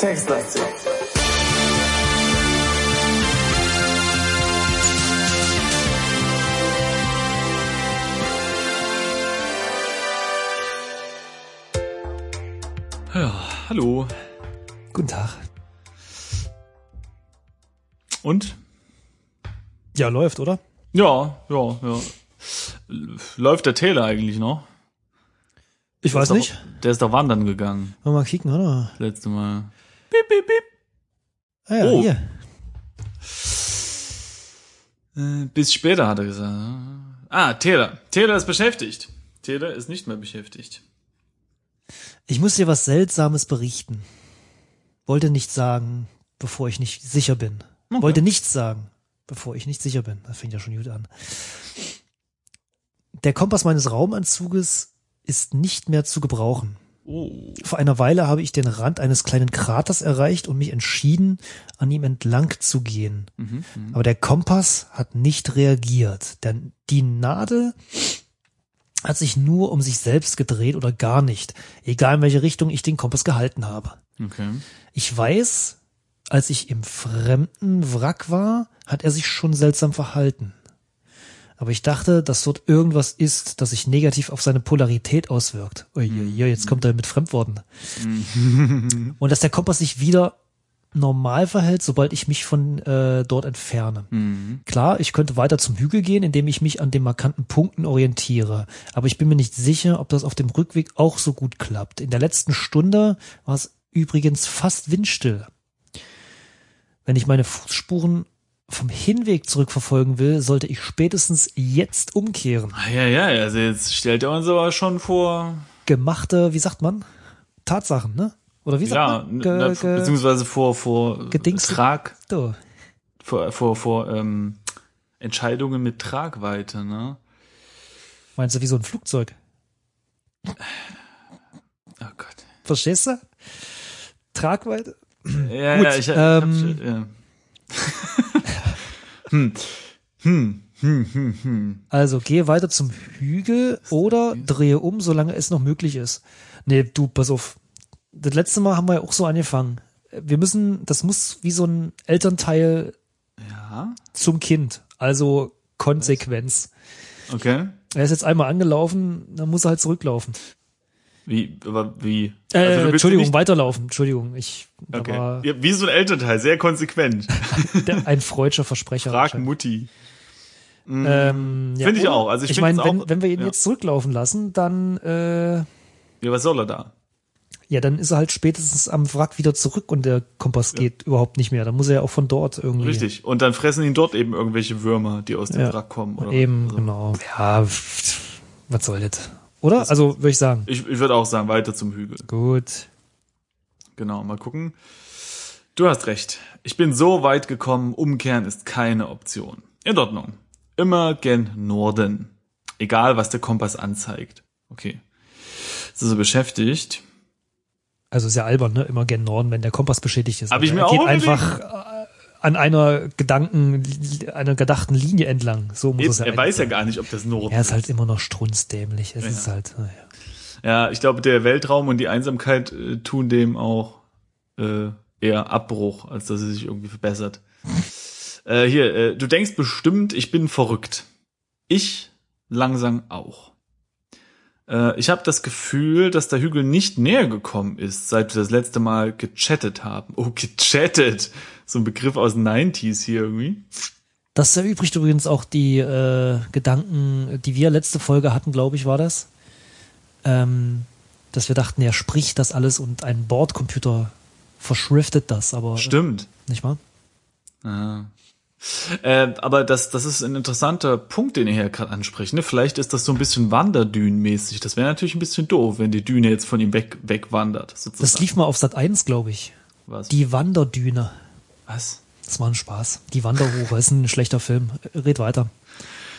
Textlastig. Ja, hallo. Guten Tag. Und? Ja, läuft, oder? Ja, ja, ja. Läuft der Taylor eigentlich noch? Ich Der weiß nicht. Doch, der ist doch wandern gegangen, Wollen wir mal kicken, oder? das letzte Mal. Piep, piep, piep. Ah ja, Oh. hier. Äh, bis später, hat er gesagt. Ah, Taylor. Taylor ist beschäftigt. Taylor ist nicht mehr beschäftigt. Ich muss dir was Seltsames berichten. Wollte nichts sagen, bevor ich nicht sicher bin. Okay. Wollte nichts sagen, bevor ich nicht sicher bin. Das fängt ja schon gut an. Der Kompass meines Raumanzuges ist nicht mehr zu gebrauchen. Oh. Vor einer Weile habe ich den Rand eines kleinen Kraters erreicht und mich entschieden, an ihm entlang zu gehen. Mhm. mhm. Aber der Kompass hat nicht reagiert. Denn die Nadel hat sich nur um sich selbst gedreht oder gar nicht. Egal in welche Richtung ich den Kompass gehalten habe. Okay. Ich weiß, als ich im fremden Wrack war, hat er sich schon seltsam verhalten. Aber ich dachte, dass dort irgendwas ist, das sich negativ auf seine Polarität auswirkt. Uiuiui, jetzt kommt er mit Fremdworten. Und dass der Kompass sich wieder normal verhält, sobald ich mich von äh, dort entferne. Mhm. Klar, ich könnte weiter zum Hügel gehen, indem ich mich an den markanten Punkten orientiere. Aber ich bin mir nicht sicher, ob das auf dem Rückweg auch so gut klappt. In der letzten Stunde war es übrigens fast windstill. Wenn ich meine Fußspuren vom Hinweg zurückverfolgen will, sollte ich spätestens jetzt umkehren. Ah, ja, ja, also jetzt stellt er uns aber schon vor, Gemachte, wie sagt man? Tatsachen, ne? Oder wie sagt ja, man? n- na, ge, beziehungsweise vor, vor Gedings- Trag, so. vor, vor, vor ähm, Entscheidungen mit Tragweite, ne? Meinst du wie so ein Flugzeug? Oh Gott. Verstehst du? Tragweite? Ja, Gut, ja, ich, ich ähm, hab, ja. hm. Hm. Hm, hm, hm. Also gehe weiter zum Hügel oder drehe um, solange es noch möglich ist. Nee, du, pass auf. Das letzte Mal haben wir ja auch so angefangen. Wir müssen, das muss wie so ein Elternteil Ja, zum Kind. Also Konsequenz. okay. Er ist jetzt einmal angelaufen, dann muss er halt zurücklaufen. Wie, aber wie? Äh, Also willst Entschuldigung, weiterlaufen. Entschuldigung, ich Okay. war Ja, wie so ein Elternteil, sehr konsequent. der, ein freudscher Versprecher. Frag. Mutti. Ähm, ja, Finde ich auch. Also ich ich meine, wenn, wenn wir ihn ja. jetzt zurücklaufen lassen, dann äh, Ja, was soll er da? Ja, dann ist er halt spätestens am Wrack wieder zurück und der Kompass geht überhaupt nicht mehr. Dann muss er ja auch von dort irgendwie. Richtig. Und dann fressen ihn dort eben irgendwelche Würmer, die aus dem Ja. Wrack kommen. Oder Eben, was. Genau. Ja, was soll das? Oder? also, würde ich sagen. Ich, ich würde auch sagen, weiter zum Hügel. Gut. Genau, mal gucken. Du hast recht. Ich bin so weit gekommen, umkehren ist keine Option. In Ordnung. Immer gen Norden. Egal, was der Kompass anzeigt. Okay. Ist also beschäftigt. Also ist ja albern, ne? Immer gen Norden, wenn der Kompass beschädigt ist. Hab ich Also mir er auch geht einfach an einer Gedanken, einer gedachten Linie entlang. So muss Eben, es ja er weiß ja eigentlich gar nicht, ob das Norden sein. Er ist halt immer noch strunzdämlich. Es ist halt, naja. Ja, ich glaube, der Weltraum und die Einsamkeit äh, tun dem auch äh, eher Abbruch, als dass es sich irgendwie verbessert. äh, hier, äh, du denkst bestimmt, ich bin verrückt. Ich langsam auch. Äh, ich habe das Gefühl, dass der Hügel nicht näher gekommen ist, seit wir das letzte Mal gechattet haben. Oh, gechattet. So ein Begriff aus den 90s hier irgendwie. Das erübrigt übrigens auch die äh, Gedanken, die wir letzte Folge hatten, glaube ich, war das. Ähm, dass wir dachten, er spricht das alles und ein Bordcomputer verschriftet das, aber Stimmt. nicht wahr? Ah. Äh, aber das, das ist ein interessanter Punkt, den ihr hier gerade ansprecht. Ne? Vielleicht ist das so ein bisschen Wanderdünenmäßig. Das wäre natürlich ein bisschen doof, wenn die Düne jetzt von ihm weg, wegwandert. Sozusagen. Das lief mal auf Sat 1, glaube ich. Was? Die Wanderdüne. Was? Das war ein Spaß. Die Wanderhure ist ein schlechter Film. Red weiter.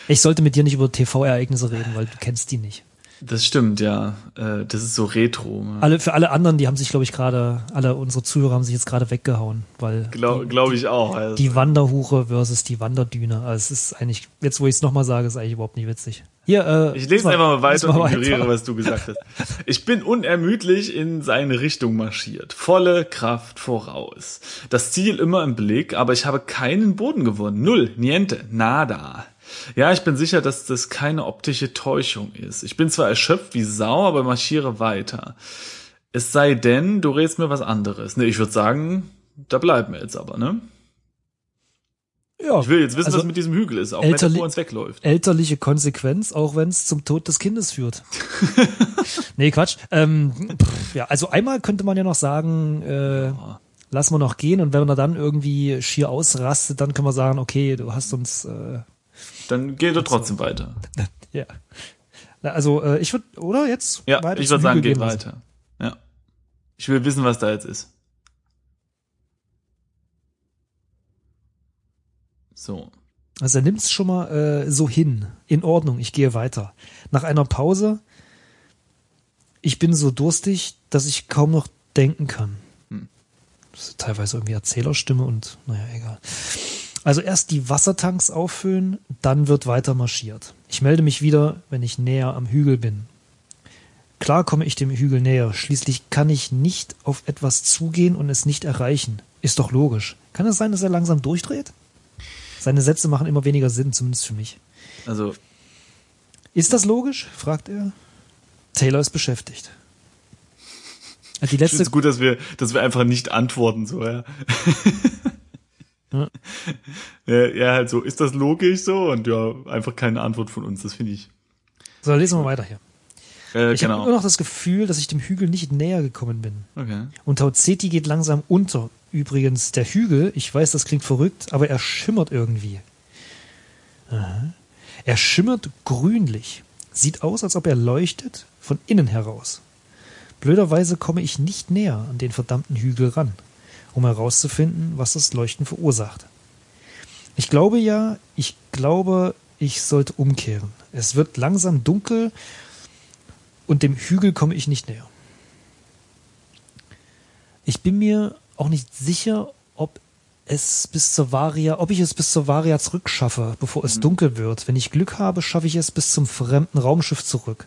Ich sollte mit dir nicht über TV-Ereignisse reden, weil du kennst die nicht. Das stimmt, ja. Äh, das ist so retro. ne? Alle, für alle anderen, die haben sich, glaube ich, gerade, alle unsere Zuhörer haben sich jetzt gerade weggehauen, weil Glaube glaub ich auch. Also. die Wanderhure versus die Wanderdüne. Also es ist eigentlich, jetzt wo ich es nochmal sage, ist eigentlich überhaupt nicht witzig. Hier, äh, Ich lese einfach mal weiter lies und ignoriere, was du gesagt hast. Ich bin unermüdlich in seine Richtung marschiert. Volle Kraft voraus. Das Ziel immer im Blick, aber ich habe keinen Boden gewonnen. Null, niente, nada. Ja, ich bin sicher, dass das keine optische Täuschung ist. Ich bin zwar erschöpft wie Sau, aber marschiere weiter. Es sei denn, du redest mir was anderes. Ne, ich würde sagen, da bleiben wir jetzt aber, ne? Ja, Ich will jetzt wissen, also was mit diesem Hügel ist, auch wenn er vor uns wegläuft. elterliche Konsequenz, auch wenn es zum Tod des Kindes führt. nee, Quatsch. Ähm, pff, ja, also einmal könnte man ja noch sagen, äh, lassen wir noch gehen und wenn er dann irgendwie schier ausrastet, dann können wir sagen, okay, du hast uns äh, Dann geht er trotzdem weiter. ja. Na, Also äh, ich würde, oder jetzt? Ja, weiter ich würde sagen, geht weiter. Ja. Ich will wissen, was da jetzt ist. So. Also er nimmt es schon mal äh, so hin. In Ordnung, ich gehe weiter. Nach einer Pause, ich bin so durstig, dass ich kaum noch denken kann. Hm. Das ist teilweise irgendwie Erzählerstimme und naja, egal. Also erst die Wassertanks auffüllen, dann wird weiter marschiert. Ich melde mich wieder, wenn ich näher am Hügel bin. Klar komme ich dem Hügel näher. Schließlich kann ich nicht auf etwas zugehen und es nicht erreichen. Ist doch logisch. Kann es sein, dass er langsam durchdreht? Seine Sätze machen immer weniger Sinn, zumindest für mich. Also, Ist das logisch? fragt er. Taylor ist beschäftigt. Die ich finde letzte, es gut, dass wir, dass wir einfach nicht antworten, so, ja. Ja. ja. Halt so, ist das logisch so? Und ja, einfach keine Antwort von uns, das finde ich. so, lesen wir weiter hier. Äh, Ich habe immer genau. noch das Gefühl, dass ich dem Hügel nicht näher gekommen bin. Okay. Und Tauzeti geht langsam unter. Übrigens, der Hügel, ich weiß, das klingt verrückt, aber er schimmert irgendwie. Aha. Er schimmert grünlich. Sieht aus, als ob er leuchtet von innen heraus. Blöderweise komme ich nicht näher an den verdammten Hügel ran, um herauszufinden, was das Leuchten verursacht. Ich glaube ja, ich glaube, ich sollte umkehren. Es wird langsam dunkel und dem Hügel komme ich nicht näher. Ich bin mir auch nicht sicher, ob es bis zur Varia, ob ich es bis zur Varia zurückschaffe, bevor es dunkel wird. Wenn ich Glück habe, schaffe ich es bis zum fremden Raumschiff zurück.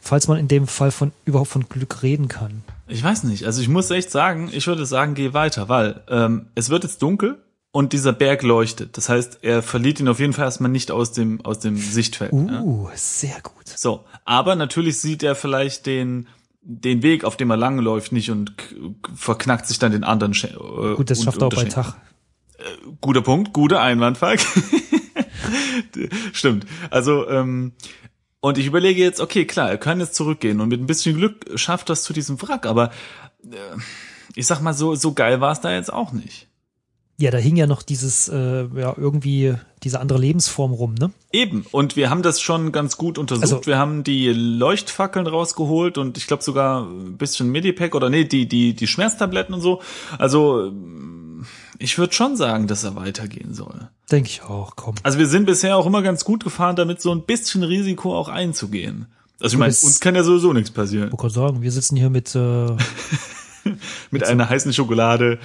Falls man in dem Fall von überhaupt von Glück reden kann. Ich weiß nicht. Also ich muss echt sagen, ich würde sagen, geh weiter, weil ähm, es wird jetzt dunkel und dieser Berg leuchtet. Das heißt, er verliert ihn auf jeden Fall erstmal nicht aus dem, aus dem Sichtfeld. Ja? Uh, sehr gut. So, aber natürlich sieht er vielleicht den den Weg, auf dem er langläuft, nicht und verknackt sich dann den anderen. Sch- Äh, Gut, das schafft er auch bei. Tag. Guter Punkt, guter Einwand, Falk. Stimmt. Also, ähm, und ich überlege jetzt, okay, klar, er kann jetzt zurückgehen und mit ein bisschen Glück schafft das zu diesem Wrack, aber äh, ich sag mal, so, so geil war es da jetzt auch nicht. Ja, da hing ja noch dieses, äh, ja, irgendwie diese andere Lebensform rum, ne? Eben. Und wir haben das schon ganz gut untersucht. Also- wir haben die Leuchtfackeln rausgeholt und ich glaube sogar ein bisschen Medipack oder nee, die, die, die Schmerztabletten und so. Also, ich würde schon sagen, dass er weitergehen soll. Denke ich auch, komm. Also wir sind bisher auch immer ganz gut gefahren, damit so ein bisschen Risiko auch einzugehen. Also ich meine, uns kann ja sowieso nichts passieren. Ich kann sagen, wir sitzen hier mit, äh, Mit einer heißen Schokolade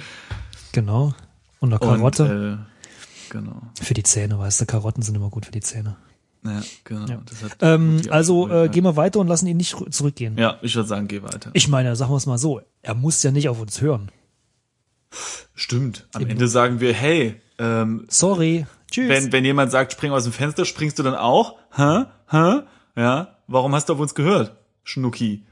genau, und einer und Karotte. äh, genau. für die Zähne, weißt du, Karotten sind immer gut für die Zähne. Ja, genau. Ja. Ähm, also äh, gehen wir weiter und lassen ihn nicht rü- zurückgehen. ja. ja, ich würde sagen, geh weiter. Ich meine, sagen wir es mal so, er muss ja nicht auf uns hören. Stimmt. Am Eben. Ende sagen wir, hey, ähm, Sorry, tschüss. wenn, wenn jemand sagt, spring aus dem Fenster, springst du dann auch? Hä? Hä? Ja? Warum hast du auf uns gehört? Schnucki.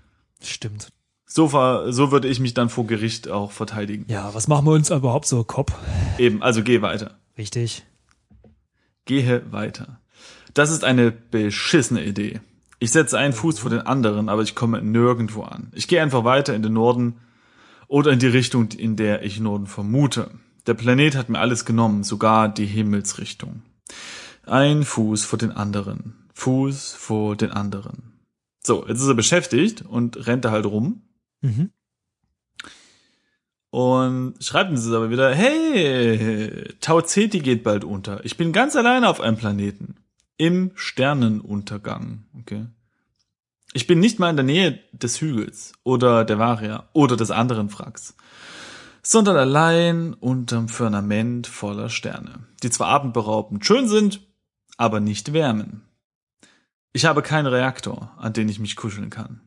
Stimmt. So, so würde ich mich dann vor Gericht auch verteidigen. Ja, was machen wir uns überhaupt so, Kopf? Eben, also geh weiter. Richtig. Gehe weiter. Das ist eine beschissene Idee. Ich setze einen Fuß vor den anderen, aber ich komme nirgendwo an. Ich gehe einfach weiter in den Norden oder in die Richtung, in der ich Norden vermute. Der Planet hat mir alles genommen, sogar die Himmelsrichtung. Ein Fuß vor den anderen. Fuß vor den anderen. So, jetzt ist er beschäftigt und rennt da halt rum. Mhm. Und schreibt uns aber wieder, hey, Tau Ceti geht bald unter. Ich bin ganz alleine auf einem Planeten. Im Sternenuntergang. Okay. Ich bin nicht mal in der Nähe des Hügels oder der Varia oder des anderen Wracks, sondern allein unterm Firmament voller Sterne, die zwar abendberaubend schön sind, aber nicht wärmen. Ich habe keinen Reaktor, an den ich mich kuscheln kann.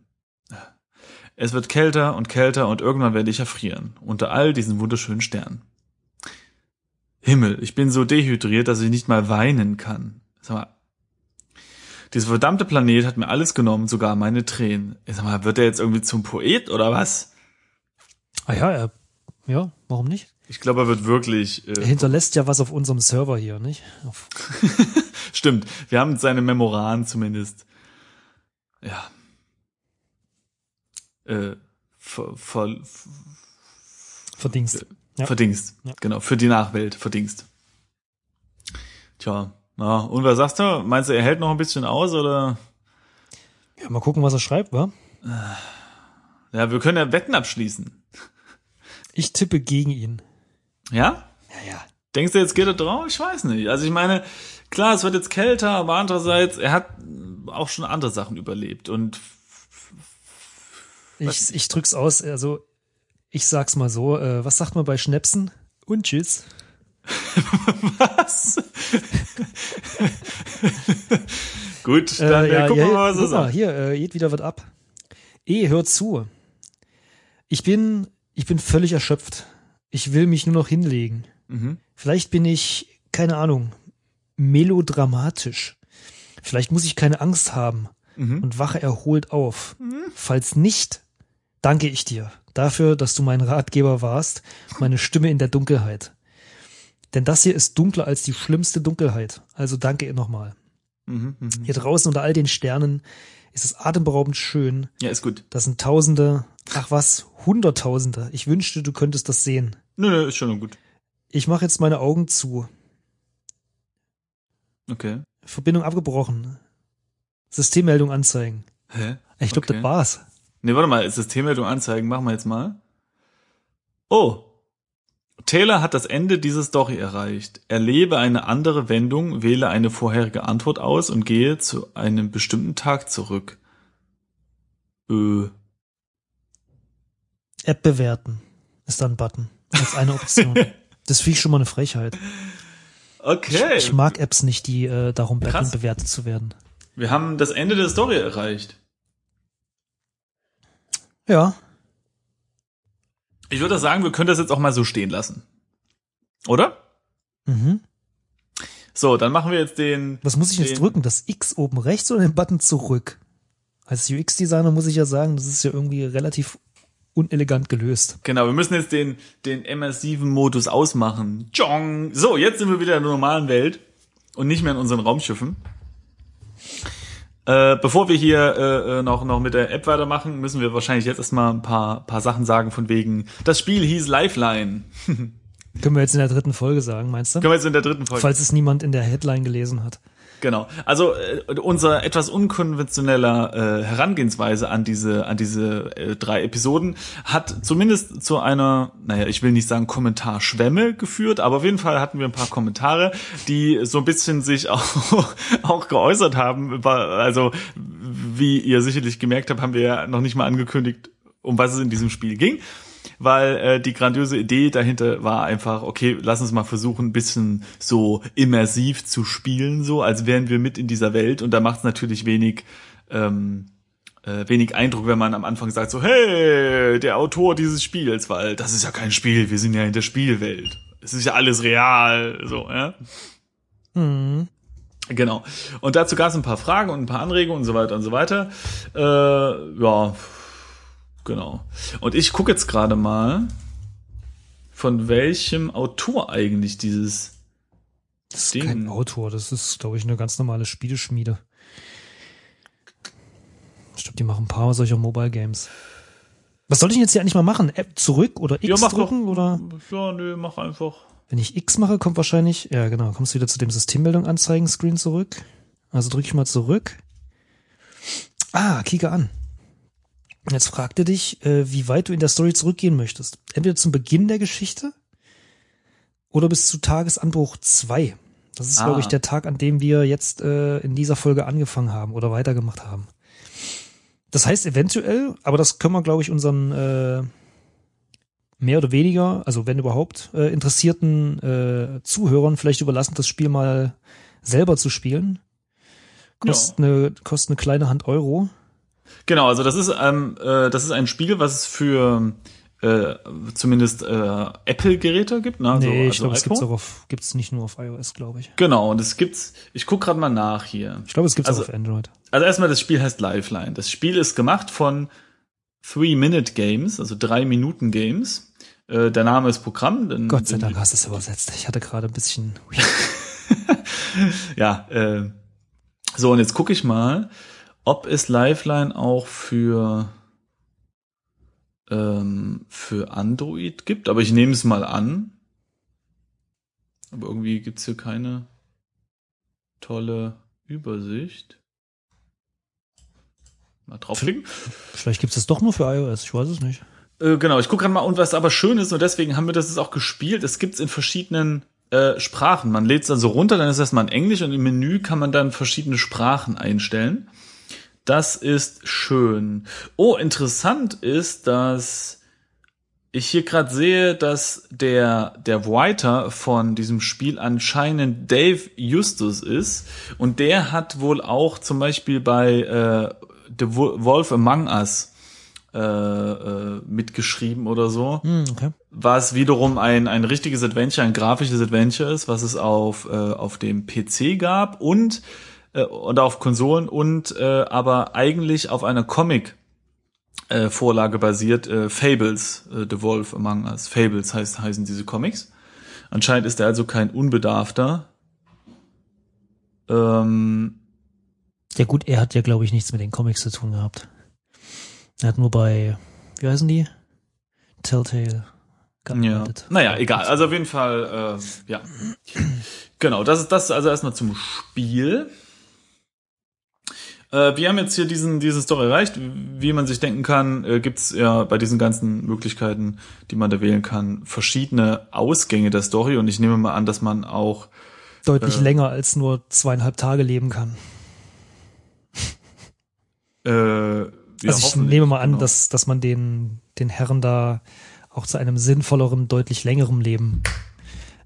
Es wird kälter und kälter und irgendwann werde ich erfrieren, unter all diesen wunderschönen Sternen. Himmel, ich bin so dehydriert, dass ich nicht mal weinen kann. Sag mal, dieser verdammte Planet hat mir alles genommen, sogar meine Tränen. Sag mal, wird er jetzt irgendwie zum Poet oder was? Ah ja, er, ja, warum nicht? Ich glaube, er wird wirklich. Er hinterlässt ja was auf unserem Server hier, nicht? Stimmt, wir haben seine Memoiren zumindest. Ja. Äh, ver, ver, Verdingst. Ja. Ja. Verdingst. Ja. Genau, für die Nachwelt, verdingst. Tja, na, und was sagst du? Meinst du, er hält noch ein bisschen aus oder? Ja, mal gucken, was er schreibt, wa? Ja, wir können ja Wetten abschließen. Ich tippe gegen ihn. Ja? Ja, ja. Denkst du, jetzt geht er drauf? Ich weiß nicht. Also ich meine, klar, es wird jetzt kälter, aber andererseits, er hat auch schon andere Sachen überlebt und Ich, ich drück's aus, also ich sag's mal so, äh, was sagt man bei Schnäpsen? Und tschüss. was? Gut, dann äh, gucken wir mal, was mal, sagt. hier, äh, geht wieder was ab. Eh, hör zu. Ich bin, ich bin völlig erschöpft. Ich will mich nur noch hinlegen. Mhm. Vielleicht bin ich, keine Ahnung, melodramatisch. Vielleicht muss ich keine Angst haben Mhm. und wache erholt auf. Falls nicht, danke ich dir dafür, dass du mein Ratgeber warst, meine Stimme in der Dunkelheit. Denn das hier ist dunkler als die schlimmste Dunkelheit. Also danke ihr nochmal. Mhm. Mhm. Hier draußen unter all den Sternen ist es atemberaubend schön. Ja, ist gut. Das sind Tausende, ach was, Hunderttausende. Ich wünschte, du könntest das sehen. Nö, nö, ist schon gut. Ich mache jetzt meine Augen zu. Okay. Verbindung abgebrochen. Systemmeldung anzeigen. Hä? Ich glaube, Okay. das war's. Nee, warte mal, Systemmeldung anzeigen, machen wir jetzt mal. Oh. Taylor hat das Ende dieser Story erreicht. Erlebe eine andere Wendung, wähle eine vorherige Antwort aus und gehe zu einem bestimmten Tag zurück. Äh, App bewerten ist da ein Button. Als eine Option. das finde ich schon mal eine Frechheit. okay. Ich mag Apps nicht, die äh, darum betteln, bewertet zu werden. Wir haben das Ende der Story erreicht. Ja, Ich würde sagen, wir können das jetzt auch mal so stehen lassen. Oder? mhm. So, dann machen wir jetzt den. Was muss ich jetzt drücken? Das X oben rechts oder den Button zurück? Als UX-Designer muss ich ja sagen, das ist ja irgendwie relativ unelegant gelöst. Genau, wir müssen jetzt den, den immersiven Modus ausmachen. Jong. So, jetzt sind wir wieder in der normalen Welt und nicht mehr in unseren Raumschiffen. Äh, bevor wir hier äh, äh, noch, noch mit der App weitermachen, müssen wir wahrscheinlich jetzt erstmal ein paar, paar Sachen sagen von wegen, das Spiel hieß Lifeline. Können wir jetzt in der dritten Folge sagen, meinst du? Können wir jetzt in der dritten Folge. Falls es niemand in der Headline gelesen hat. Genau. Also äh, unser etwas unkonventioneller äh, Herangehensweise an diese an diese äh, drei Episoden hat zumindest zu einer, naja, ich will nicht sagen Kommentarschwemme geführt, aber auf jeden Fall hatten wir ein paar Kommentare, die so ein bisschen sich auch auch geäußert haben. Über, also wie ihr sicherlich gemerkt habt, haben wir ja noch nicht mal angekündigt, um was es in diesem Spiel ging weil äh, die grandiose Idee dahinter war einfach, okay, lass uns mal versuchen, ein bisschen so immersiv zu spielen, so als wären wir mit in dieser Welt. Und da macht es natürlich wenig, ähm, äh, wenig Eindruck, wenn man am Anfang sagt so, hey, der Autor dieses Spiels, weil das ist ja kein Spiel, wir sind ja in der Spielwelt. Es ist ja alles real, so, ja. Mhm. Genau. Und dazu gab es ein paar Fragen und ein paar Anregungen und so weiter und so weiter. Äh, ja, genau. Und ich gucke jetzt gerade mal, von welchem Autor eigentlich dieses Das ist Ding. kein Autor, das ist, glaube ich, eine ganz normale Spieleschmiede. Ich glaube, die machen ein paar solcher Mobile Games. Was soll ich jetzt hier eigentlich mal machen? App zurück oder X Ja, mach doch. drücken oder? Ja, nö, mach einfach. Wenn ich X mache, kommt wahrscheinlich, ja genau, kommst du wieder zu dem Systemmeldung anzeigen Screen zurück. Also drücke ich mal zurück. Ah, klicke an. Jetzt fragt er dich, äh, wie weit du in der Story zurückgehen möchtest. Entweder zum Beginn der Geschichte oder bis zu Tagesanbruch 2. Das ist, Ah. glaube ich, der Tag, an dem wir jetzt äh, in dieser Folge angefangen haben oder weitergemacht haben. Das heißt eventuell, aber das können wir, glaube ich, unseren äh, mehr oder weniger, also wenn überhaupt, äh, interessierten äh, Zuhörern vielleicht überlassen, das Spiel mal selber zu spielen. Kostet, ja. eine, kostet eine kleine Hand Euro. Genau, also das ist, ähm, äh, das ist ein Spiel, was es für äh, zumindest äh, Apple-Geräte gibt. Ne? Also, nee, ich also glaube, es gibt's auch auf, gibt's nicht nur auf iOS, glaube ich. Genau, und es gibt's, ich guck gerade mal nach hier. Ich glaube, es gibt's also, auch auf Android. Also erstmal, das Spiel heißt Lifeline. Das Spiel ist gemacht von Three-Minute-Games, also Drei-Minuten-Games. Äh, der Name ist Programm. Denn, Gott sei Dank hast du es übersetzt. Ich hatte gerade ein bisschen. ja, äh, so, und jetzt gucke ich mal, ob es Lifeline auch für ähm, für Android gibt, aber ich nehme es mal an. Aber irgendwie gibt's hier keine tolle Übersicht. Mal draufklicken. Vielleicht gibt's das doch nur für iOS, ich weiß es nicht. Äh, genau, ich gucke gerade mal, und was aber schön ist, und deswegen haben wir das jetzt auch gespielt, es gibt's in verschiedenen äh, Sprachen. Man lädt es also runter, dann ist das mal in Englisch und im Menü kann man dann verschiedene Sprachen einstellen. Das ist schön. Oh, interessant ist, dass ich hier gerade sehe, dass der, der Writer von diesem Spiel anscheinend Dave Justus ist. Und der hat wohl auch zum Beispiel bei äh, The Wolf Among Us äh, äh, mitgeschrieben oder so. Mm, okay. Was wiederum ein, ein richtiges Adventure, ein grafisches Adventure ist, was es auf, äh, auf dem PC gab und äh, und auf Konsolen und äh, aber eigentlich auf einer Comic äh, Vorlage basiert, äh, Fables, äh, The Wolf Among Us. Fables heißt, heißen diese Comics. Anscheinend ist er also kein Unbedarfter. Ähm, ja gut, er hat ja glaube ich nichts mit den Comics zu tun gehabt. Er hat nur bei, wie heißen die? Telltale gearbeitet. Ja. Naja, egal. Also auf jeden Fall, äh, ja. Genau, das ist das also erstmal zum Spiel. Äh, wir haben jetzt hier diesen, diese Story erreicht. Wie man sich denken kann, äh, gibt es ja bei diesen ganzen Möglichkeiten, die man da wählen kann, verschiedene Ausgänge der Story. Und ich nehme mal an, dass man auch deutlich äh, länger als nur zweieinhalb Tage leben kann. Äh, ja, also ich nehme mal an, genau. dass, dass man den, den Herren da auch zu einem sinnvolleren, deutlich längerem Leben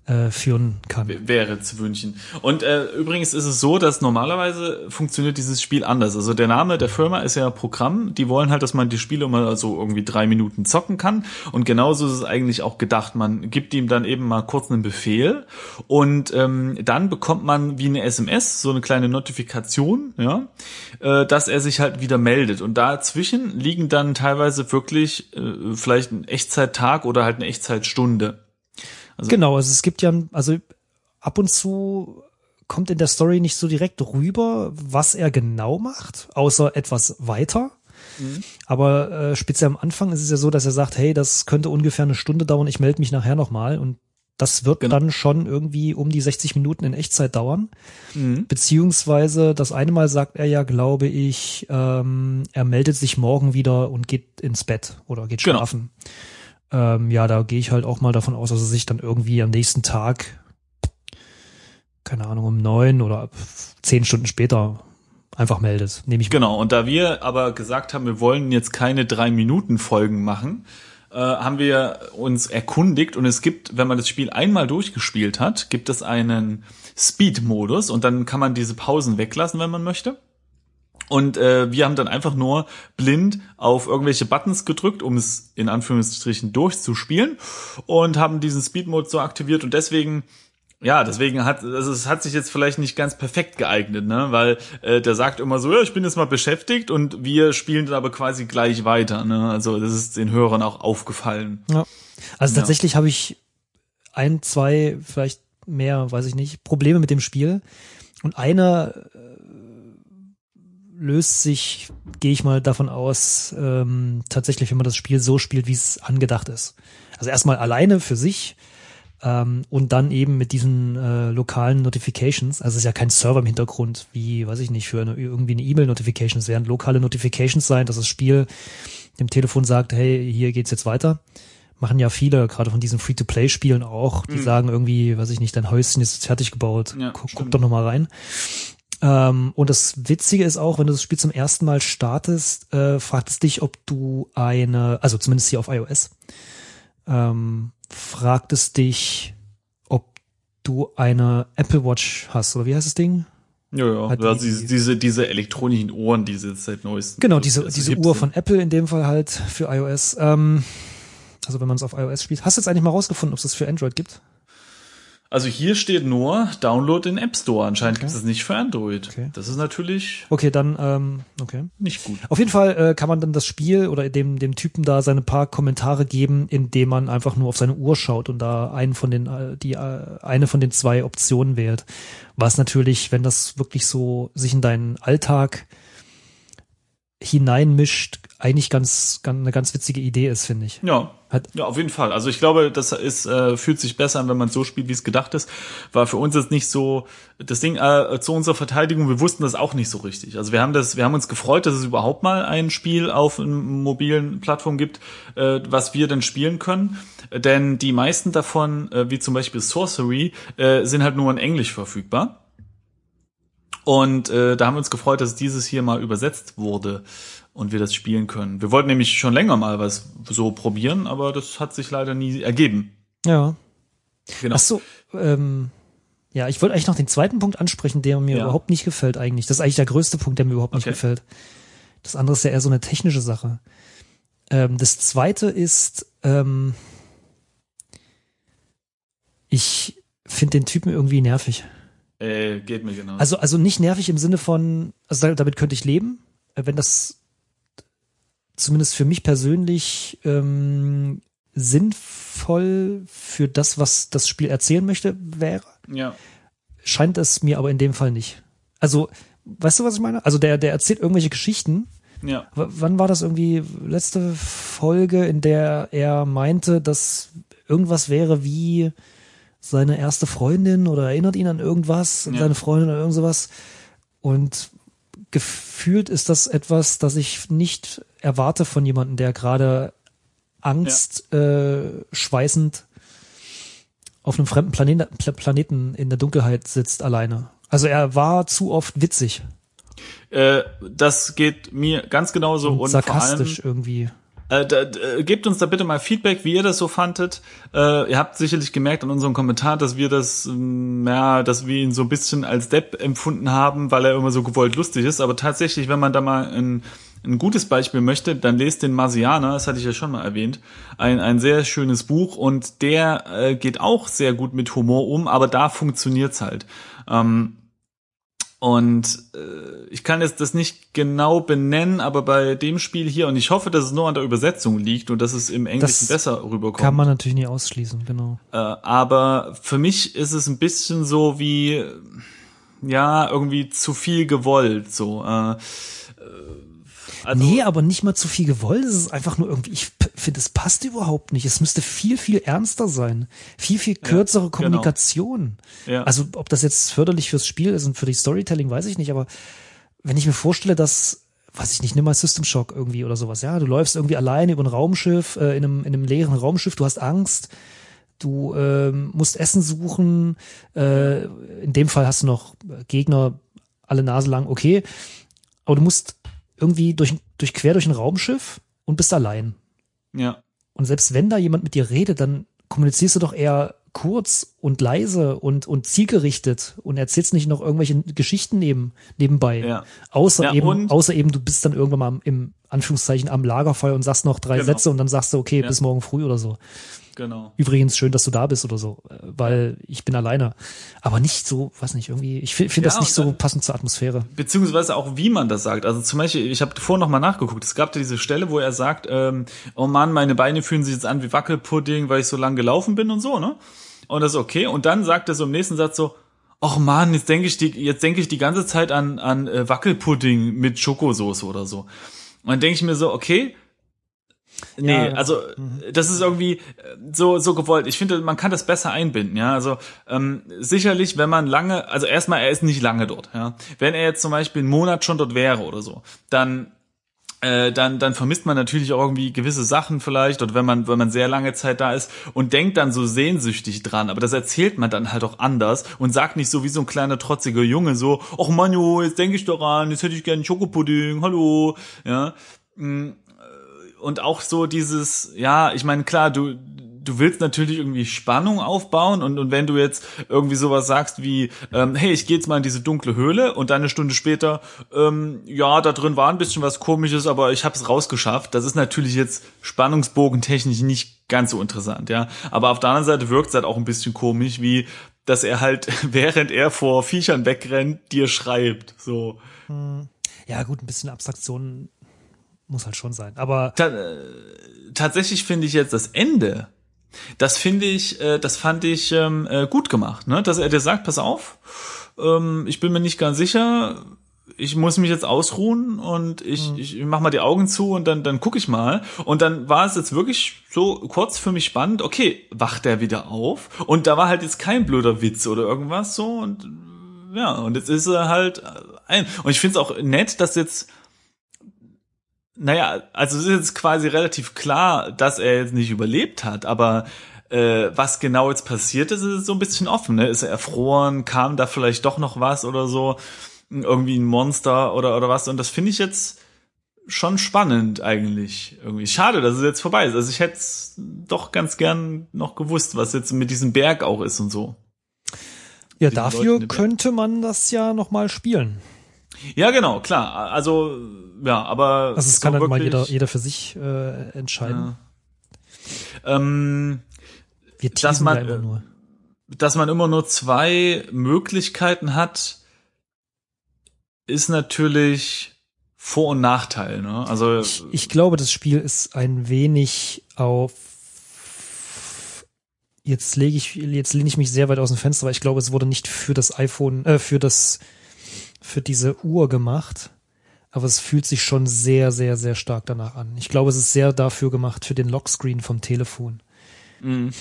äh, führen kann. Wäre zu wünschen. Und äh, übrigens ist es so, dass normalerweise funktioniert dieses Spiel anders. Also der Name der Firma ist ja Programm. Die wollen halt, dass man die Spiele immer so irgendwie drei Minuten zocken kann. Und genauso ist es eigentlich auch gedacht. Man gibt ihm dann eben mal kurz einen Befehl und ähm, dann bekommt man wie eine SMS, so eine kleine Notifikation, ja, äh, dass er sich halt wieder meldet. Und dazwischen liegen dann teilweise wirklich äh, vielleicht ein Echtzeittag oder halt eine Echtzeit-Stunde. Also genau, also es gibt ja, also ab und zu kommt in der Story nicht so direkt rüber, was er genau macht, außer etwas weiter. Mhm. Aber äh, speziell am Anfang ist es ja so, dass er sagt, hey, das könnte ungefähr eine Stunde dauern, ich melde mich nachher nochmal und das wird genau. dann schon irgendwie um die 60 Minuten in Echtzeit dauern. Mhm. Beziehungsweise das eine Mal sagt er ja, glaube ich, ähm, er meldet sich morgen wieder und geht ins Bett oder geht genau. schlafen. Genau. Ähm, ja, da gehe ich halt auch mal davon aus, dass er sich dann irgendwie am nächsten Tag, keine Ahnung, um neun oder zehn Stunden später einfach meldet. Nehme ich Genau, und da wir aber gesagt haben, wir wollen jetzt keine drei Minuten Folgen machen, äh, haben wir uns erkundigt und es gibt, wenn man das Spiel einmal durchgespielt hat, gibt es einen Speed-Modus und dann kann man diese Pausen weglassen, wenn man möchte. Und äh, wir haben dann einfach nur blind auf irgendwelche Buttons gedrückt, um es in Anführungsstrichen durchzuspielen und haben diesen Speed Mode so aktiviert und deswegen ja, deswegen hat also es hat sich jetzt vielleicht nicht ganz perfekt geeignet, ne, weil äh, der sagt immer so, ja, ich bin jetzt mal beschäftigt und wir spielen dann aber quasi gleich weiter, ne? Also das ist den Hörern auch aufgefallen. Ja. Also ja. tatsächlich habe ich ein, zwei, vielleicht mehr, weiß ich nicht, Probleme mit dem Spiel und einer löst sich, gehe ich mal davon aus, ähm, tatsächlich, wenn man das Spiel so spielt, wie es angedacht ist. Also erstmal alleine für sich ähm, und dann eben mit diesen äh, lokalen Notifications. Also es ist ja kein Server im Hintergrund, wie, weiß ich nicht, für eine, irgendwie eine E-Mail-Notification. Es werden lokale Notifications sein, dass das Spiel dem Telefon sagt, hey, hier geht's jetzt weiter. Machen ja viele, gerade von diesen Free-to-Play-Spielen auch, die mhm. sagen irgendwie, weiß ich nicht, dein Häuschen ist jetzt fertig gebaut, ja, guck, guck doch noch mal rein. Ähm, und das Witzige ist auch, wenn du das Spiel zum ersten Mal startest, äh, fragt es dich, ob du eine, also zumindest hier auf iOS, ähm, fragt es dich, ob du eine Apple Watch hast, oder wie heißt das Ding? Ja, ja. Hat die- diese, diese, elektronischen Ohren, diese jetzt seit neuestem. Genau, diese, also diese Uhr sind. von Apple in dem Fall halt für iOS. Ähm, also wenn man es auf iOS spielt. Hast du jetzt eigentlich mal rausgefunden, ob es das für Android gibt? Also hier steht nur Download in App Store. Anscheinend Okay. gibt es das nicht für Android. Okay. Das ist natürlich Okay, dann, ähm, okay. nicht gut. Auf jeden Fall äh, kann man dann das Spiel oder dem, dem Typen da seine paar Kommentare geben, indem man einfach nur auf seine Uhr schaut und da einen von den, äh, die, äh, eine von den zwei Optionen wählt. Was natürlich, wenn das wirklich so sich in deinen Alltag hineinmischt, eigentlich ganz, ganz eine ganz witzige Idee ist, finde ich. Ja. Hat- ja, auf jeden Fall. Also ich glaube, das ist, äh, fühlt sich besser an, wenn man so spielt, wie es gedacht ist. War für uns jetzt nicht so das Ding äh, zu unserer Verteidigung. Wir wussten das auch nicht so richtig. Also wir haben das, wir haben uns gefreut, dass es überhaupt mal ein Spiel auf einer mobilen Plattform gibt, äh, was wir dann spielen können. Denn die meisten davon, äh, wie zum Beispiel Sorcery, äh, sind halt nur in Englisch verfügbar. Und äh, da haben wir uns gefreut, dass dieses hier mal übersetzt wurde und wir das spielen können. Wir wollten nämlich schon länger mal was so probieren, aber das hat sich leider nie ergeben. Ja. Genau. Ach so, ähm, ja, ich wollte eigentlich noch den zweiten Punkt ansprechen, der mir Ja. überhaupt nicht gefällt eigentlich. Das ist eigentlich der größte Punkt, der mir überhaupt nicht Okay. gefällt. Das andere ist ja eher so eine technische Sache. Ähm, das zweite ist, ähm, ich finde den Typen irgendwie nervig. Äh, geht mir genau. Also, also nicht nervig im Sinne von, also da- damit könnte ich leben, äh, wenn das zumindest für mich persönlich ähm, sinnvoll für das, was das Spiel erzählen möchte, wäre. ja. Scheint es mir aber in dem Fall nicht. Also, weißt du, was ich meine? Also der, der erzählt irgendwelche Geschichten. Ja. W wann war das irgendwie letzte Folge, in der er meinte, dass irgendwas wäre wie seine erste Freundin oder erinnert ihn an irgendwas, an Ja. seine Freundin oder irgend sowas. Und gefühlt ist das etwas, das ich nicht erwarte von jemandem, der gerade Angst äh, schweißend auf einem fremden Planeten, Pla- Planeten in der Dunkelheit sitzt alleine. Also er war zu oft witzig Äh, das geht mir ganz genauso und, und, sarkastisch vor allem, irgendwie. Äh, da, da, gebt uns da bitte mal Feedback, wie ihr das so fandet. Äh, ihr habt sicherlich gemerkt an unserem Kommentar, dass wir das, ähm, ja, dass wir ihn so ein bisschen als Depp empfunden haben, weil er immer so gewollt lustig ist. Aber tatsächlich, wenn man da mal ein, ein gutes Beispiel möchte, dann lest den Marsianer, das hatte ich ja schon mal erwähnt, ein, ein sehr schönes Buch und der äh, geht auch sehr gut mit Humor um, aber da funktioniert's halt. Ähm, und äh, ich kann jetzt das nicht genau benennen, aber bei dem Spiel hier, und ich hoffe, dass es nur an der Übersetzung liegt und dass es im Englischen Das besser rüberkommt. Kann man natürlich nie ausschließen, genau. Äh, aber für mich ist es ein bisschen so wie, ja, irgendwie zu viel gewollt, so. Äh, äh, also, nee, aber nicht mal zu viel gewollt. Es ist einfach nur irgendwie, ich finde, es passt überhaupt nicht. Es müsste viel, viel ernster sein. Viel, viel kürzere genau. Kommunikation. Ja. Also, ob das jetzt förderlich fürs Spiel ist und für die Storytelling, weiß ich nicht, aber wenn ich mir vorstelle, dass, weiß ich nicht, nimm mal System Shock irgendwie oder sowas, ja, du läufst irgendwie alleine über ein Raumschiff, äh, in einem, in einem leeren Raumschiff, du hast Angst, du ähm, musst Essen suchen, äh, in dem Fall hast du noch Gegner alle Nase lang, okay, aber du musst irgendwie durch, durch quer durch ein Raumschiff und bist allein. Ja, Und selbst wenn da jemand mit dir redet, dann kommunizierst du doch eher kurz und leise und, und zielgerichtet und erzählst nicht noch irgendwelche Geschichten neben, nebenbei. Ja. Außer Ja, eben, außer eben, du bist dann irgendwann mal im Anführungszeichen am Lagerfeuer und sagst noch drei Genau. Sätze und dann sagst du, okay, Ja. bis morgen früh oder so. Genau. Übrigens, schön, dass du da bist oder so, äh, weil ich bin alleine. Aber nicht so, weiß nicht, irgendwie, ich finde find Ja, das nicht so passend zur Atmosphäre. Beziehungsweise auch, wie man das sagt. Also zum Beispiel, ich habe vorhin noch mal nachgeguckt. Es gab da diese Stelle, wo er sagt, ähm, oh Mann, meine Beine fühlen sich jetzt an wie Wackelpudding, weil ich so lang gelaufen bin und so, ne? Und das ist okay. Und dann sagt er so im nächsten Satz so, ach Mann, jetzt denke ich die, jetzt denke ich die ganze Zeit an, an äh, Wackelpudding mit Schokosauce oder so. Und dann denke ich mir so, okay, Nee, Ja. also das ist irgendwie äh, so so gewollt. Ich finde, man kann das besser einbinden, ja. Also ähm, sicherlich, wenn man lange, also erstmal, er ist nicht lange dort, ja. Wenn er jetzt zum Beispiel einen Monat schon dort wäre oder so, dann äh, dann, dann vermisst man natürlich auch irgendwie gewisse Sachen vielleicht oder wenn man, wenn man sehr lange Zeit da ist und denkt dann so sehnsüchtig dran. Aber das erzählt man dann halt auch anders und sagt nicht so wie so ein kleiner trotziger Junge so, ach Manjo, jetzt denke ich daran, jetzt hätte ich gerne Schokopudding, hallo, ja. Und auch so dieses, ja, ich meine, klar, du, du willst natürlich irgendwie Spannung aufbauen und, und wenn du jetzt irgendwie sowas sagst wie, ähm, hey, ich gehe jetzt mal in diese dunkle Höhle und dann eine Stunde später, ähm, ja, da drin war ein bisschen was komisches, aber ich habe es rausgeschafft. Das ist natürlich jetzt spannungsbogentechnisch nicht ganz so interessant, ja. Aber auf der anderen Seite wirkt es halt auch ein bisschen komisch, wie dass er halt, während er vor Viechern wegrennt, dir schreibt. So. Hm. Ja, gut, ein bisschen Abstraktion muss halt schon sein. Aber Ta äh, tatsächlich finde ich jetzt das Ende das finde ich, äh, das fand ich ähm, äh, gut gemacht, ne? Dass er dir sagt, pass auf, ähm, ich bin mir nicht ganz sicher, ich muss mich jetzt ausruhen und ich, mhm. ich mach mal die Augen zu und dann, dann gucke ich mal. Und dann war es jetzt wirklich so kurz für mich spannend, okay, wacht er wieder auf? Und da war halt jetzt kein blöder Witz oder irgendwas so und ja, und jetzt ist er halt ein. Und ich finde es auch nett, dass jetzt naja, also es ist jetzt quasi relativ klar, dass er jetzt nicht überlebt hat, aber äh, was genau jetzt passiert ist, ist so ein bisschen offen. Ne? Ist er erfroren? Kam da vielleicht doch noch was oder so? Irgendwie ein Monster oder, oder was? Und das finde ich jetzt schon spannend eigentlich. Irgendwie schade, dass es jetzt vorbei ist. Also ich hätte doch ganz gern noch gewusst, was jetzt mit diesem Berg auch ist und so. Ja, dafür könnte man das ja noch mal spielen. Ja, genau, klar. Also, ja, aber. Also, es kann halt mal jeder, jeder für sich äh, entscheiden. Ja. Ähm, Wir dass man, immer nur. dass man immer nur zwei Möglichkeiten hat, ist natürlich Vor- und Nachteil. Ne? Also ich, ich glaube, das Spiel ist ein wenig auf jetzt lege ich jetzt lehne ich mich sehr weit aus dem Fenster, weil ich glaube, es wurde nicht für das iPhone, äh, für das für diese Uhr gemacht, aber es fühlt sich schon sehr, sehr, sehr stark danach an. Ich glaube, es ist sehr dafür gemacht für den Lockscreen vom Telefon. Mhm.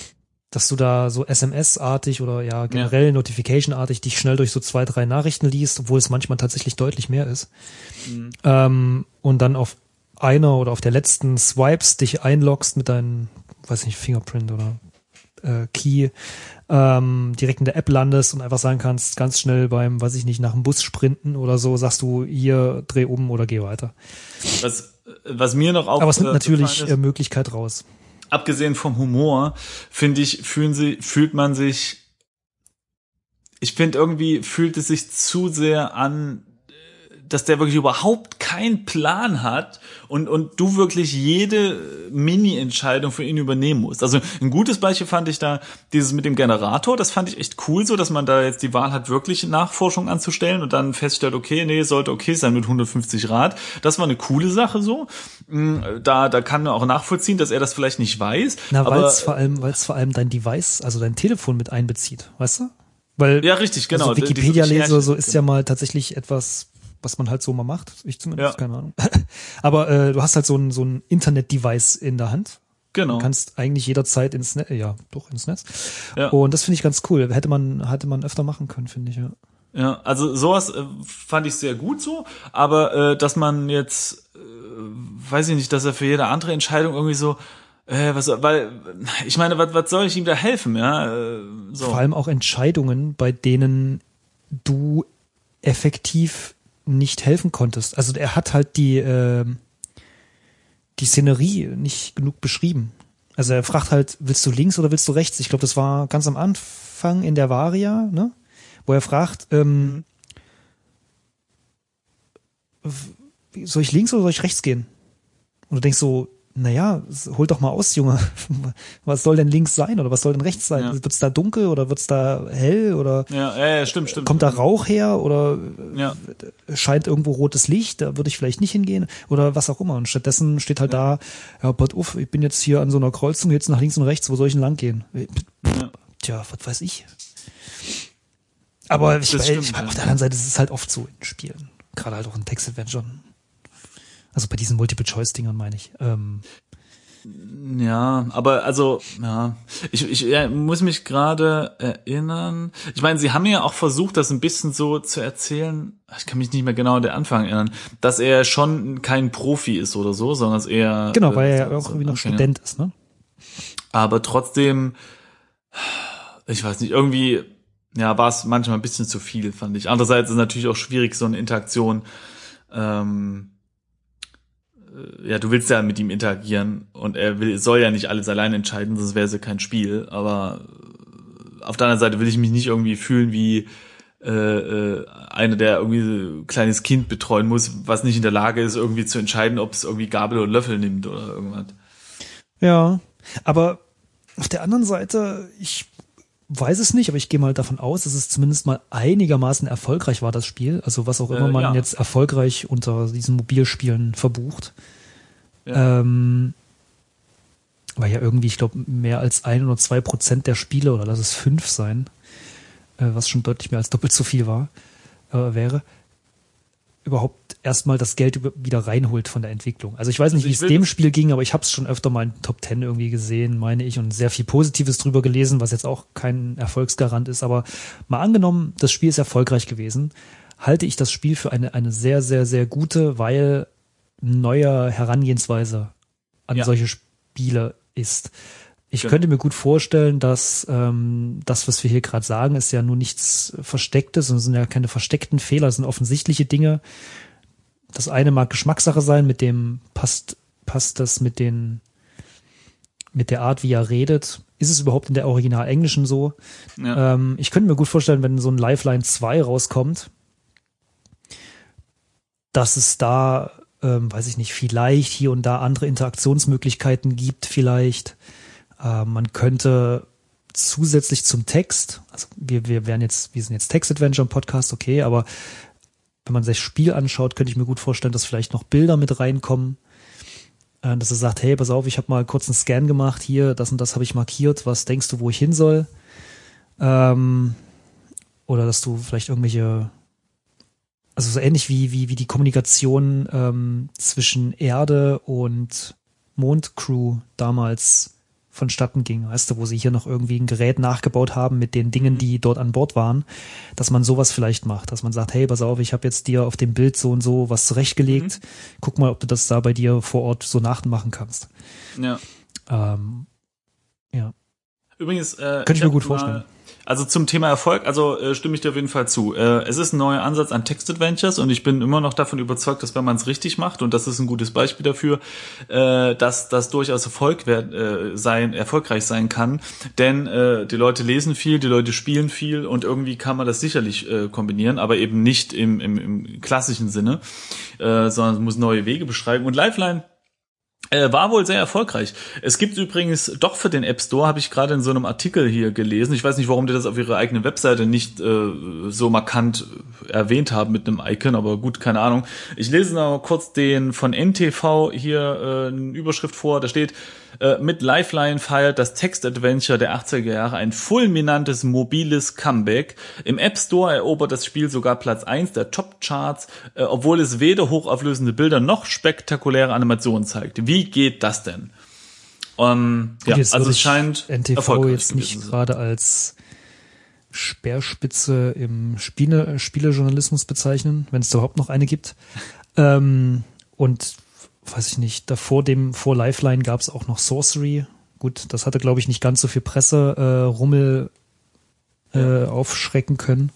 Dass du da so SMS-artig oder ja generell ja. Notification-artig dich schnell durch so zwei, drei Nachrichten liest, obwohl es manchmal tatsächlich deutlich mehr ist. Mhm. Ähm, und dann auf einer oder auf der letzten Swipes dich einloggst mit deinem, weiß nicht, Fingerprint oder äh, Key ähm, direkt in der App landest und einfach sagen kannst, ganz schnell beim, weiß ich nicht, nach dem Bus sprinten oder so, sagst du hier, dreh um oder geh weiter. Was, was mir noch auch. Aber es nimmt natürlich ist, äh, Möglichkeit raus. Abgesehen vom Humor, finde ich, fühlen sie, fühlt man sich, ich finde irgendwie fühlt es sich zu sehr an, dass der wirklich überhaupt keinen Plan hat und, und du wirklich jede Mini-Entscheidung für ihn übernehmen musst. Also ein gutes Beispiel fand ich da dieses mit dem Generator, das fand ich echt cool so, dass man da jetzt die Wahl hat, wirklich Nachforschung anzustellen und dann feststellt, okay, nee, sollte okay sein mit 150 Rad. Das war eine coole Sache so. Mm, da, da kann man auch nachvollziehen, dass er das vielleicht nicht weiß. Na, weil es vor allem, weil es vor allem dein Device, also dein Telefon mit einbezieht, weißt du? Weil, ja, richtig, genau. Also Wikipedia-Leser so ist ja mal tatsächlich etwas was man halt so mal macht. Ich zumindest, ja. keine Ahnung. Aber äh, du hast halt so ein, so ein Internet-Device in der Hand. Genau. Du kannst eigentlich jederzeit ins Netz, ja, doch ins Netz. Ja. Und das finde ich ganz cool. Hätte man, hätte man öfter machen können, finde ich, ja. Ja, also sowas äh, fand ich sehr gut so, aber äh, dass man jetzt, äh, weiß ich nicht, dass er für jede andere Entscheidung irgendwie so, äh, was, weil, ich meine, was, was soll ich ihm da helfen, ja? Äh, so. Vor allem auch Entscheidungen, bei denen du effektiv nicht helfen konntest. Also er hat halt die, äh, die Szenerie nicht genug beschrieben. Also er fragt halt, willst du links oder willst du rechts? Ich glaube, das war ganz am Anfang in der Varia, ne? Wo er fragt, ähm, soll ich links oder soll ich rechts gehen? Und du denkst so, naja, hol doch mal aus, Junge. Was soll denn links sein oder was soll denn rechts sein? Ja. Wird's da dunkel oder wird's da hell oder ja, ja, ja, stimmt, stimmt. kommt da Rauch her oder ja. scheint irgendwo rotes Licht, da würde ich vielleicht nicht hingehen oder was auch immer. Und stattdessen steht halt ja. da, ja, but uff, ich bin jetzt hier an so einer Kreuzung, jetzt nach links und rechts, wo soll ich denn lang gehen? Ja. Tja, was weiß ich. Aber ich, stimmt, ich, auf der anderen Seite ist es halt oft so in Spielen. Gerade halt auch in Text-Adventure. Also bei diesen Multiple-Choice-Dingern meine ich. Ähm, Ja, aber also, ja, ich, ich ja, muss mich gerade erinnern. Ich meine, sie haben ja auch versucht, das ein bisschen so zu erzählen. Ich kann mich nicht mehr genau an den Anfang erinnern, dass er schon kein Profi ist oder so, sondern dass er genau, weil er ja auch irgendwie noch Student ist, ne? Aber trotzdem, ich weiß nicht, irgendwie, ja, war es manchmal ein bisschen zu viel, fand ich. Andererseits ist es natürlich auch schwierig, so eine Interaktion. Ähm, äh, ja, du willst ja mit ihm interagieren und er will, soll ja nicht alles allein entscheiden, sonst wäre es ja kein Spiel. Aber äh, auf der anderen Seite will ich mich nicht irgendwie fühlen wie äh, äh, einer, der irgendwie ein kleines Kind betreuen muss, was nicht in der Lage ist, irgendwie zu entscheiden, ob es irgendwie Gabel oder Löffel nimmt oder irgendwas. Ja, aber auf der anderen Seite, ich weiß es nicht, aber ich gehe mal davon aus, dass es zumindest mal einigermaßen erfolgreich war, das Spiel. Also was auch immer äh, man ja. jetzt erfolgreich unter diesen Mobilspielen verbucht. Ja. Ähm, weil ja irgendwie, ich glaube, mehr als ein oder zwei Prozent der Spiele, oder lass es fünf sein, äh, was schon deutlich mehr als doppelt so viel war, äh, wäre, überhaupt erstmal das Geld wieder reinholt von der Entwicklung. Also ich weiß nicht, also wie es dem Spiel ging, aber ich habe es schon öfter mal in Top Ten irgendwie gesehen, meine ich, und sehr viel Positives drüber gelesen, was jetzt auch kein Erfolgsgarant ist. Aber mal angenommen, das Spiel ist erfolgreich gewesen, halte ich das Spiel für eine, eine sehr, sehr, sehr gute, weil neue Herangehensweise an ja. solche Spiele ist. Ich ja. könnte mir gut vorstellen, dass ähm, das, was wir hier gerade sagen, ist ja nur nichts Verstecktes und sind ja keine versteckten Fehler, es sind offensichtliche Dinge. Das eine mag Geschmackssache sein, mit dem passt, passt das mit den, mit der Art, wie er redet. Ist es überhaupt in der Original Englischen so? Ja. Ähm, ich könnte mir gut vorstellen, wenn so ein Lifeline 2 rauskommt, dass es da, ähm, weiß ich nicht, vielleicht hier und da andere Interaktionsmöglichkeiten gibt, vielleicht äh, man könnte zusätzlich zum Text, also wir, wir wären jetzt, wir sind jetzt Text-Adventure im Podcast, okay, aber wenn man sich das Spiel anschaut, könnte ich mir gut vorstellen, dass vielleicht noch Bilder mit reinkommen, äh, dass er sagt, hey, pass auf, ich habe mal kurz einen Scan gemacht, hier, das und das habe ich markiert, was denkst du, wo ich hin soll? Ähm, oder dass du vielleicht irgendwelche, also so ähnlich wie, wie, wie die Kommunikation ähm, zwischen Erde und Mondcrew damals vonstatten ging, weißt du, wo sie hier noch irgendwie ein Gerät nachgebaut haben mit den Dingen, mhm. die dort an Bord waren, dass man sowas vielleicht macht, dass man sagt, hey, pass auf, ich habe jetzt dir auf dem Bild so und so was zurechtgelegt, mhm. guck mal, ob du das da bei dir vor Ort so nachmachen kannst. Ja. Ähm, ja. Übrigens, äh, könnte ich, ich mir gut vorstellen. Also zum Thema Erfolg, also äh, stimme ich dir auf jeden Fall zu. Äh, es ist ein neuer Ansatz an Text-Adventures und ich bin immer noch davon überzeugt, dass wenn man es richtig macht, und das ist ein gutes Beispiel dafür, äh, dass das durchaus Erfolg werden, äh, sein, erfolgreich sein kann. Denn äh, die Leute lesen viel, die Leute spielen viel und irgendwie kann man das sicherlich äh, kombinieren, aber eben nicht im, im, im klassischen Sinne, äh, sondern muss neue Wege beschreiben. Und Lifeline äh, war wohl sehr erfolgreich. Es gibt übrigens doch für den App Store, habe ich gerade in so einem Artikel hier gelesen. Ich weiß nicht, warum die das auf ihrer eigenen Webseite nicht äh, so markant erwähnt haben mit einem Icon, aber gut, keine Ahnung. Ich lese noch kurz den von NTV hier äh, eine Überschrift vor. Da steht, äh, mit Lifeline feiert das Text-Adventure der 80er Jahre ein fulminantes mobiles Comeback. Im App Store erobert das Spiel sogar Platz 1 der Top-Charts, äh, obwohl es weder hochauflösende Bilder noch spektakuläre Animationen zeigt. Wie geht das denn? Um, ja, also es scheint NTV jetzt nicht gerade als Speerspitze im Spiele, Spielejournalismus bezeichnen, wenn es überhaupt noch eine gibt. Ähm, und weiß ich nicht, davor dem, vor Lifeline gab es auch noch Sorcery. Gut, das hatte, glaube ich, nicht ganz so viel Presse äh, Rummel äh, aufschrecken können,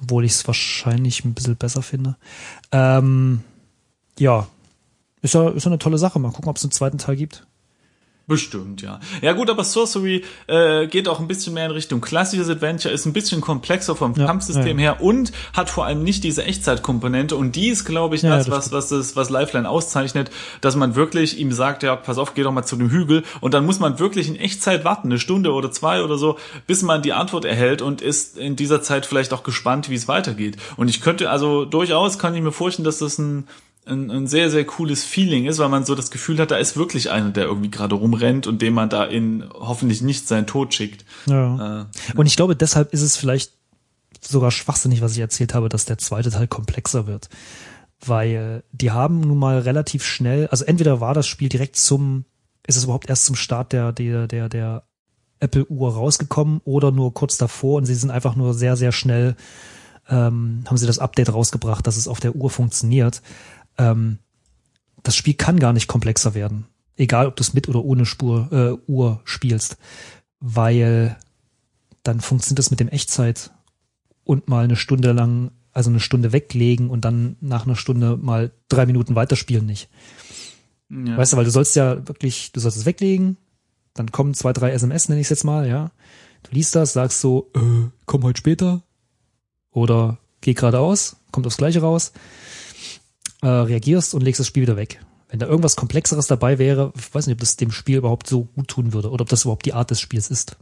obwohl ich es wahrscheinlich ein bisschen besser finde. Ähm, ja, ist ja, ist ja eine tolle Sache. Mal gucken, ob es einen zweiten Teil gibt. Bestimmt, ja. Ja gut, aber Sorcery äh, geht auch ein bisschen mehr in Richtung klassisches Adventure, ist ein bisschen komplexer vom ja, Kampfsystem ja. her und hat vor allem nicht diese Echtzeitkomponente und die ist, glaube ich, ja, das, was, was, das, was Lifeline auszeichnet, dass man wirklich ihm sagt, ja, pass auf, geh doch mal zu dem Hügel und dann muss man wirklich in Echtzeit warten, eine Stunde oder zwei oder so, bis man die Antwort erhält und ist in dieser Zeit vielleicht auch gespannt, wie es weitergeht. Und ich könnte, also durchaus kann ich mir vorstellen, dass das ein ein, ein sehr, sehr cooles Feeling ist, weil man so das Gefühl hat, da ist wirklich einer, der irgendwie gerade rumrennt und dem man da in hoffentlich nicht seinen Tod schickt. Ja. Äh, und ich glaube, deshalb ist es vielleicht sogar schwachsinnig, was ich erzählt habe, dass der zweite Teil komplexer wird. Weil die haben nun mal relativ schnell, also entweder war das Spiel direkt zum ist es überhaupt erst zum Start der, der, der, der Apple-Uhr rausgekommen oder nur kurz davor und sie sind einfach nur sehr, sehr schnell, ähm, haben sie das Update rausgebracht, dass es auf der Uhr funktioniert. Ähm, das Spiel kann gar nicht komplexer werden. Egal, ob du es mit oder ohne Spur, äh, Uhr spielst. Weil dann funktioniert das mit dem Echtzeit und mal eine Stunde lang, also eine Stunde weglegen und dann nach einer Stunde mal drei Minuten weiterspielen nicht. Ja. Weißt du, weil du sollst ja wirklich, du sollst es weglegen, dann kommen zwei, drei SMS, nenne ich es jetzt mal, ja. Du liest das, sagst so, äh, komm heute später. Oder geh geradeaus, kommt aufs Gleiche raus, äh, reagierst und legst das Spiel wieder weg. Wenn da irgendwas Komplexeres dabei wäre, ich weiß nicht, ob das dem Spiel überhaupt so gut tun würde oder ob das überhaupt die Art des Spiels ist.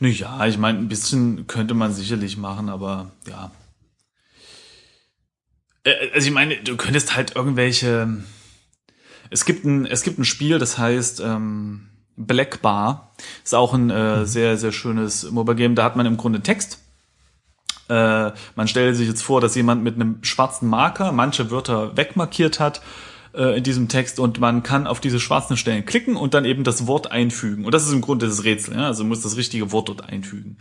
Ja, ich meine, ein bisschen könnte man sicherlich machen, aber ja. Äh, also ich meine, du könntest halt irgendwelche. Es gibt ein, es gibt ein Spiel, das heißt ähm, Black Bar. Ist auch ein äh, mhm. sehr, sehr schönes Mobile Game. Da hat man im Grunde Text. Äh, man stellt sich jetzt vor, dass jemand mit einem schwarzen Marker manche Wörter wegmarkiert hat äh, in diesem Text und man kann auf diese schwarzen Stellen klicken und dann eben das Wort einfügen. Und das ist im Grunde das Rätsel. Ja? Also muss das richtige Wort dort einfügen.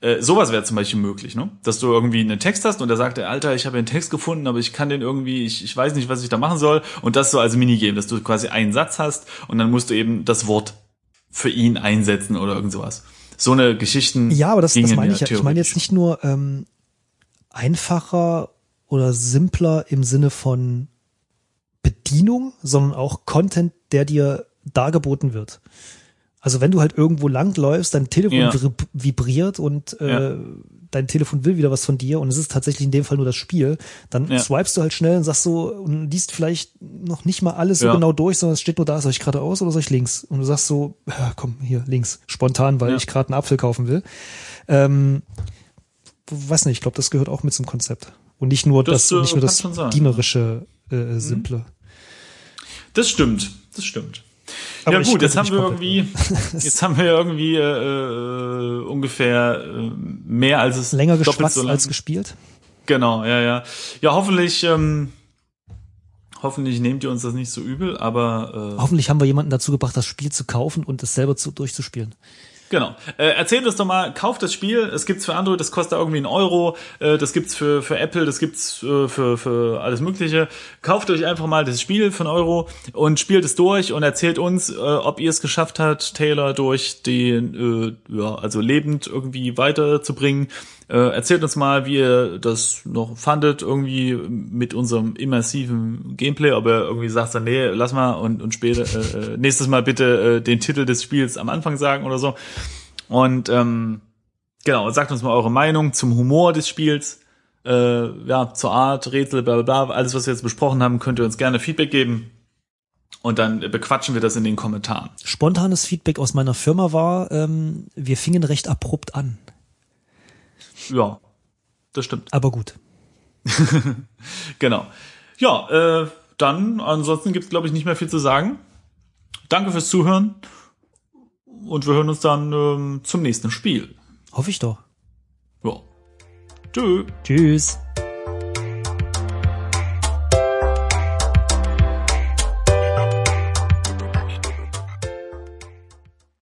Äh, sowas wäre zum Beispiel möglich, ne? Dass du irgendwie einen Text hast und der sagt, Alter, ich habe einen Text gefunden, aber ich kann den irgendwie, ich, ich weiß nicht, was ich da machen soll. Und das so als Minigame, dass du quasi einen Satz hast und dann musst du eben das Wort für ihn einsetzen oder irgend sowas. So eine Geschichten. Ja, aber das, das meine ich ja. Ich meine jetzt nicht nur ähm, einfacher oder simpler im Sinne von Bedienung, sondern auch Content, der dir dargeboten wird. Also wenn du halt irgendwo langläufst, dein Telefon ja. vibriert und äh, ja. Dein Telefon will wieder was von dir und es ist tatsächlich in dem Fall nur das Spiel, dann ja. swipest du halt schnell und sagst so und liest vielleicht noch nicht mal alles so genau durch, sondern es steht nur da, soll ich geradeaus oder soll ich links? Und du sagst so, ja, komm, hier, links, spontan, weil ich gerade einen Apfel kaufen will. Ähm, weiß nicht, ich glaube, das gehört auch mit zum Konzept. Und nicht nur das, das nicht nur das dienerische, äh, mhm. simple. Das stimmt, das stimmt. Aber ja gut, jetzt haben wir irgendwie, jetzt haben wir irgendwie äh, ungefähr äh, mehr als es länger geschwatzt so als gespielt. Genau, ja, ja. Ja, hoffentlich, ähm, hoffentlich nehmt ihr uns das nicht so übel, aber äh, hoffentlich haben wir jemanden dazu gebracht, das Spiel zu kaufen und es selber zu, durchzuspielen. Genau. Äh, erzählt uns doch mal, kauft das Spiel. Es gibt's für Android, das kostet irgendwie einen Euro. Äh, das gibt's für, für Apple, das gibt's äh, für, für alles Mögliche. Kauft euch einfach mal das Spiel für einen Euro und spielt es durch und erzählt uns, äh, ob ihr es geschafft habt, Taylor durch den, äh, ja, also lebend irgendwie weiterzubringen. Äh, erzählt uns mal, wie ihr das noch fandet, irgendwie mit unserem immersiven Gameplay, ob ihr irgendwie sagt, dann, nee, lass mal und, und später, äh, äh, nächstes Mal bitte äh, den Titel des Spiels am Anfang sagen oder so. Und ähm, genau, sagt uns mal eure Meinung zum Humor des Spiels, äh, ja, zur Art, Rätsel, bla bla bla, alles, was wir jetzt besprochen haben, könnt ihr uns gerne Feedback geben. Und dann bequatschen wir das in den Kommentaren. Spontanes Feedback aus meiner Firma war, ähm, wir fingen recht abrupt an. Ja, das stimmt. Aber gut. genau. Ja, äh, dann ansonsten gibt's glaube ich nicht mehr viel zu sagen. Danke fürs Zuhören und wir hören uns dann ähm, zum nächsten Spiel. Hoffe ich doch. Ja. Tschö. Tschüss.